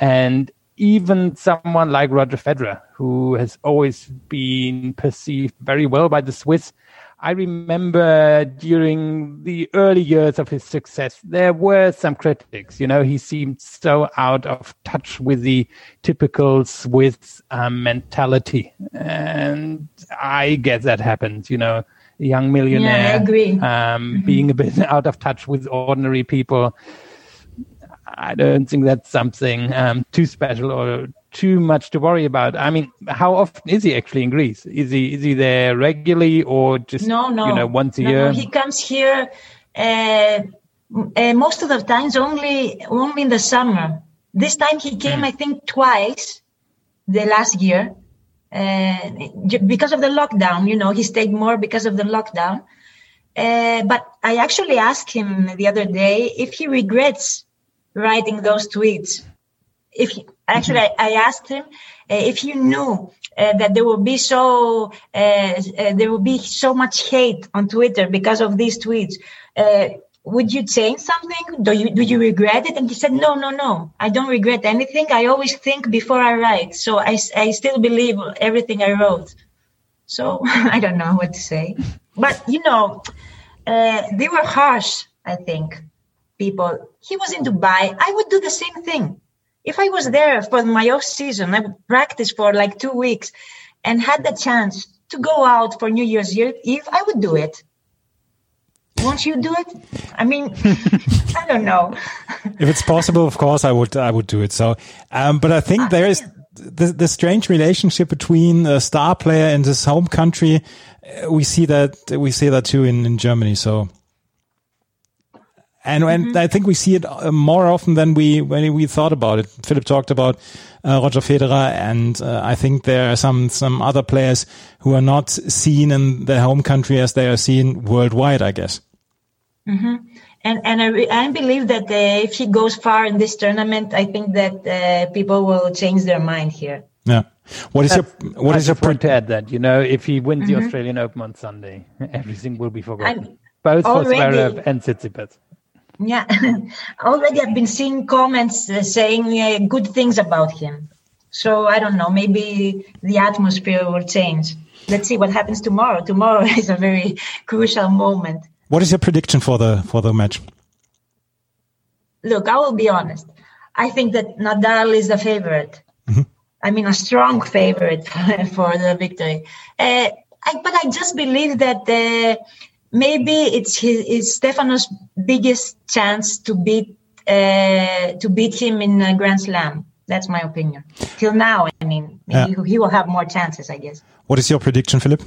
And even someone like Roger Federer, who has always been perceived very well by the Swiss, I remember during the early years of his success, there were some critics. You know, he seemed so out of touch with the typical Swiss um, mentality. And I guess that happens, you know, young millionaire, yeah, um, mm-hmm. being a bit out of touch with ordinary people. I don't think that's something um, too special or too much to worry about. I mean, how often is he actually in Greece? Is he is he there regularly or just no, no, you know once a no, year? No, he comes here uh, uh, most of the times only only in the summer. This time he came, mm. I think, twice the last year uh, because of the lockdown. You know, he stayed more because of the lockdown. Uh, but I actually asked him the other day if he regrets writing those tweets. If he, actually, mm-hmm. I, I, asked him uh, if he knew uh, that there would be so uh, uh, there would be so much hate on Twitter because of these tweets. would you change something? Do you do you regret it? And he said, No, no, no. I don't regret anything. I always think before I write. So I, I still believe everything I wrote. So I don't know what to say. But you know, they were harsh. I think people. He was in Dubai. I would do the same thing. If I was there for my off season, I would practice for like two weeks and had the chance to go out for New Year's Eve, I would do it. Won't you do it? I mean, I don't know. if it's possible, of course, I would. I would do it. So, um, but I think uh, there is the, the strange relationship between a star player and his home country. We see that we see that too in, in Germany. So and and mm-hmm. I think we see it uh, more often than we when we thought about it. Philip talked about uh, Roger Federer, and uh, I think there are some some other players who are not seen in their home country as they are seen worldwide. I guess. Mm-hmm. And and I, I believe that uh, if he goes far in this tournament, I think that uh, people will change their mind here. Yeah. What is That's, your what I is your point to add that you know if he wins mm-hmm. the Australian Open on Sunday, everything will be forgotten. I'm, both for Zverev and Tsitsipas. Yeah, already I've been seeing comments uh, saying uh, good things about him. So I don't know, maybe the atmosphere will change. Let's see what happens tomorrow. Tomorrow is a very crucial moment. What is your prediction for the for the match? Look, I will be honest. I think that Nadal is the favorite. Mm-hmm. I mean, a strong favorite for the victory. Uh, I, but I just believe that uh, maybe it's his, it's Stefanos' biggest chance to beat uh, to beat him in a Grand Slam. That's my opinion. Till now, I mean, yeah. he, he, will have more chances, I guess. What is your prediction, Philip?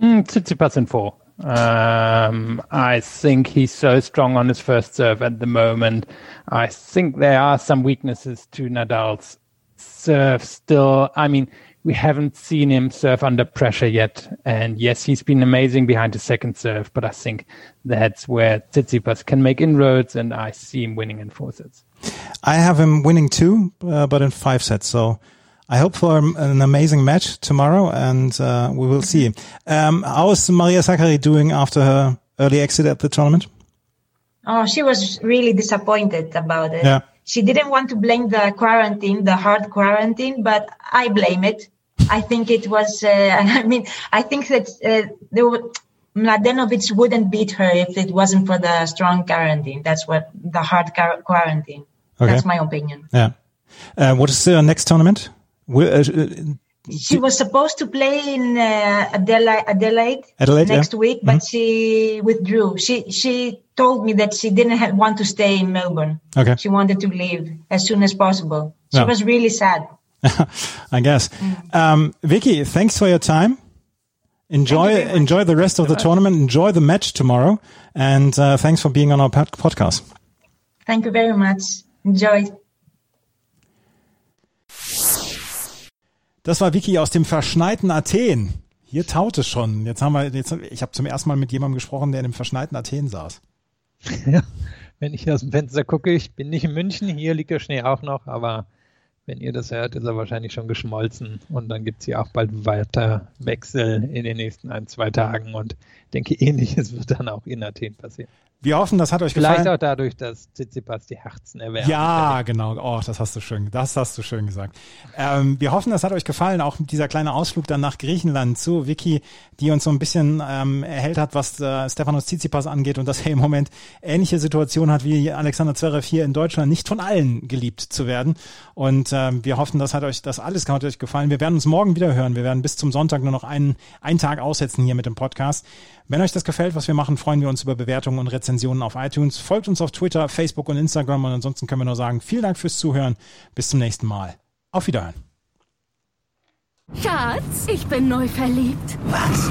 Mm, Tsitsipas in four. Um, I think he's so strong on his first serve at the moment. I think there are some weaknesses to Nadal's serve still. I mean, we haven't seen him serve under pressure yet. And yes, he's been amazing behind the second serve, but I think that's where Tsitsipas can make inroads, and I see him winning in four sets. I have him winning two, uh, but in five sets. So I hope for an amazing match tomorrow, and uh, we will see. Um, how is Maria Sakkari doing after her early exit at the tournament? Oh, she was really disappointed about it. Yeah. She didn't want to blame the quarantine, the hard quarantine, but I blame it. I think it was. Uh, I mean, I think that uh, there were, Mladenovic wouldn't beat her if it wasn't for the strong quarantine. That's what the hard quarantine. Okay. That's my opinion. Yeah. Uh, what is the next tournament? Uh, she was supposed to play in uh, Adelaide, Adelaide, Adelaide next yeah. week, but mm-hmm. she withdrew. She she told me that she didn't have, want to stay in Melbourne. Okay. She wanted to leave as soon as possible. She yeah. was really sad. I guess. Um, Vicky, thanks for your time. Enjoy enjoy the rest of the tournament. Enjoy the match tomorrow, and uh, thanks for being on our podcast. Thank you very much. Enjoy. Das war Vicky aus dem verschneiten Athen. Hier taut es schon. Jetzt haben wir, jetzt, ich habe zum ersten Mal mit jemandem gesprochen, der in dem verschneiten Athen saß. Ja, wenn ich aus dem Fenster gucke, ich bin nicht in München, hier liegt der Schnee auch noch, aber wenn ihr das hört, ist er wahrscheinlich schon geschmolzen und dann gibt es hier auch bald weiter Wechsel in den nächsten ein, zwei Tagen und denke, ähnliches wird dann auch in Athen passieren. Wir hoffen, das hat euch Vielleicht gefallen. auch dadurch, dass Tsitsipas die Herzen erwärmt. Ja, genau. Oh, das hast du schön, das hast du schön gesagt. Ähm, wir hoffen, das hat euch gefallen. Auch dieser kleine Ausflug dann nach Griechenland zu Vicky, die uns so ein bisschen ähm, erhellt hat, was äh, Stefanos Tsitsipas angeht und dass er im Moment ähnliche Situation hat wie Alexander Zverev hier in Deutschland, nicht von allen geliebt zu werden. Und ähm, wir hoffen, das hat euch, das alles hat euch gefallen. Wir werden uns morgen wieder hören. Wir werden bis zum Sonntag nur noch einen, einen Tag aussetzen hier mit dem Podcast. Wenn euch das gefällt, was wir machen, freuen wir uns über Bewertungen und Rezensionen auf iTunes. Folgt uns auf Twitter, Facebook und Instagram und ansonsten können wir nur sagen, vielen Dank fürs Zuhören. Bis zum nächsten Mal. Auf Wiederhören. Schatz, ich bin neu verliebt. Was?